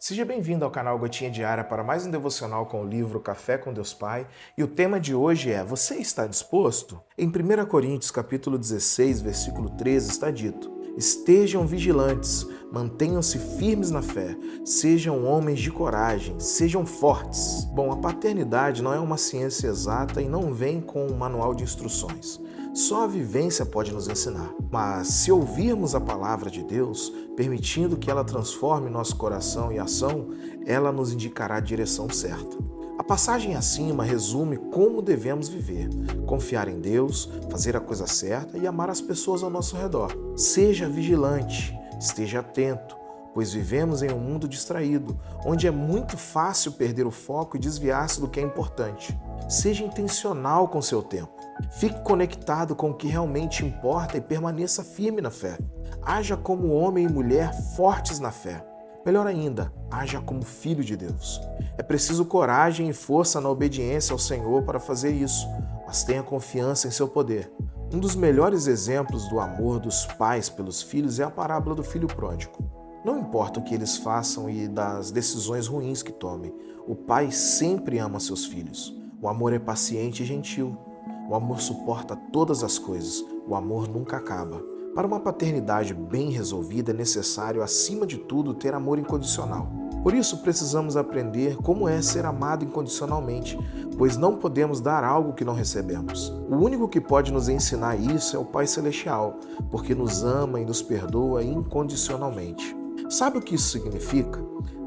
Seja bem-vindo ao canal Gotinha Diária para mais um devocional com o livro Café com Deus Pai. E o tema de hoje é: Você está disposto? Em 1 Coríntios, capítulo 16, versículo 13, está dito: Estejam vigilantes, mantenham-se firmes na fé, sejam homens de coragem, sejam fortes. Bom, a paternidade não é uma ciência exata e não vem com um manual de instruções. Só a vivência pode nos ensinar. Mas se ouvirmos a palavra de Deus, permitindo que ela transforme nosso coração e ação, ela nos indicará a direção certa. A passagem acima resume como devemos viver: confiar em Deus, fazer a coisa certa e amar as pessoas ao nosso redor. Seja vigilante, esteja atento, pois vivemos em um mundo distraído, onde é muito fácil perder o foco e desviar-se do que é importante. Seja intencional com seu tempo. Fique conectado com o que realmente importa e permaneça firme na fé. Haja como homem e mulher fortes na fé. Melhor ainda, haja como filho de Deus. É preciso coragem e força na obediência ao Senhor para fazer isso, mas tenha confiança em seu poder. Um dos melhores exemplos do amor dos pais pelos filhos é a parábola do filho pródigo. Não importa o que eles façam e das decisões ruins que tomem, o pai sempre ama seus filhos. O amor é paciente e gentil. O amor suporta todas as coisas. O amor nunca acaba. Para uma paternidade bem resolvida é necessário, acima de tudo, ter amor incondicional. Por isso, precisamos aprender como é ser amado incondicionalmente, pois não podemos dar algo que não recebemos. O único que pode nos ensinar isso é o Pai Celestial, porque nos ama e nos perdoa incondicionalmente. Sabe o que isso significa?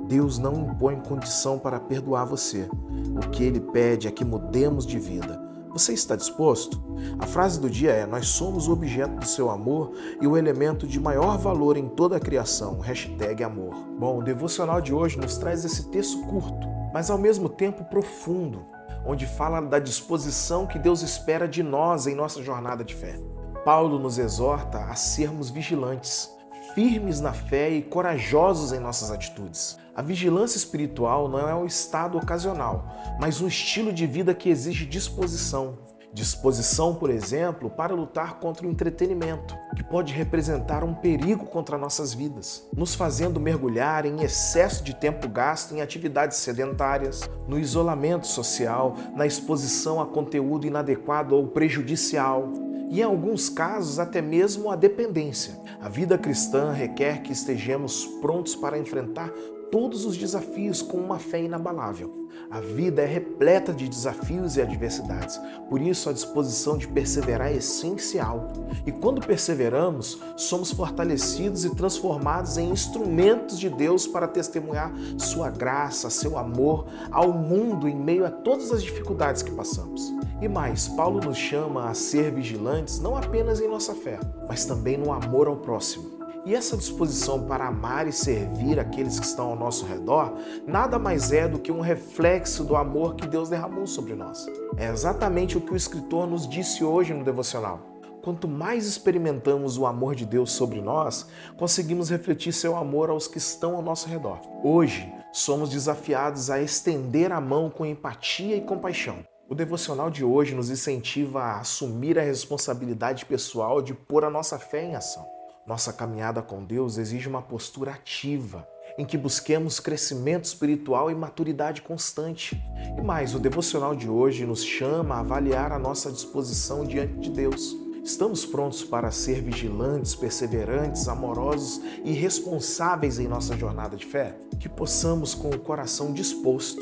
Deus não impõe condição para perdoar você. O que ele pede é que mudemos de vida você está disposto? A frase do dia é: Nós somos o objeto do seu amor e o elemento de maior valor em toda a criação. Hashtag amor. Bom, o devocional de hoje nos traz esse texto curto, mas ao mesmo tempo profundo, onde fala da disposição que Deus espera de nós em nossa jornada de fé. Paulo nos exorta a sermos vigilantes firmes na fé e corajosos em nossas atitudes. A vigilância espiritual não é um estado ocasional, mas um estilo de vida que exige disposição. Disposição, por exemplo, para lutar contra o entretenimento, que pode representar um perigo contra nossas vidas, nos fazendo mergulhar em excesso de tempo gasto em atividades sedentárias, no isolamento social, na exposição a conteúdo inadequado ou prejudicial, e, em alguns casos, até mesmo a dependência. A vida cristã requer que estejamos prontos para enfrentar todos os desafios com uma fé inabalável. A vida é repleta de desafios e adversidades, por isso a disposição de perseverar é essencial. E quando perseveramos, somos fortalecidos e transformados em instrumentos de Deus para testemunhar Sua graça, seu amor ao mundo em meio a todas as dificuldades que passamos. E mais, Paulo nos chama a ser vigilantes não apenas em nossa fé, mas também no amor ao próximo. E essa disposição para amar e servir aqueles que estão ao nosso redor nada mais é do que um reflexo do amor que Deus derramou sobre nós. É exatamente o que o escritor nos disse hoje no devocional. Quanto mais experimentamos o amor de Deus sobre nós, conseguimos refletir seu amor aos que estão ao nosso redor. Hoje, somos desafiados a estender a mão com empatia e compaixão. O devocional de hoje nos incentiva a assumir a responsabilidade pessoal de pôr a nossa fé em ação. Nossa caminhada com Deus exige uma postura ativa, em que busquemos crescimento espiritual e maturidade constante. E mais, o devocional de hoje nos chama a avaliar a nossa disposição diante de Deus. Estamos prontos para ser vigilantes, perseverantes, amorosos e responsáveis em nossa jornada de fé? Que possamos, com o coração disposto,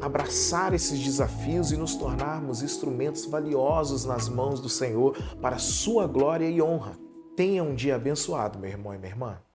abraçar esses desafios e nos tornarmos instrumentos valiosos nas mãos do Senhor para Sua glória e honra. Tenha um dia abençoado, meu irmão e minha irmã.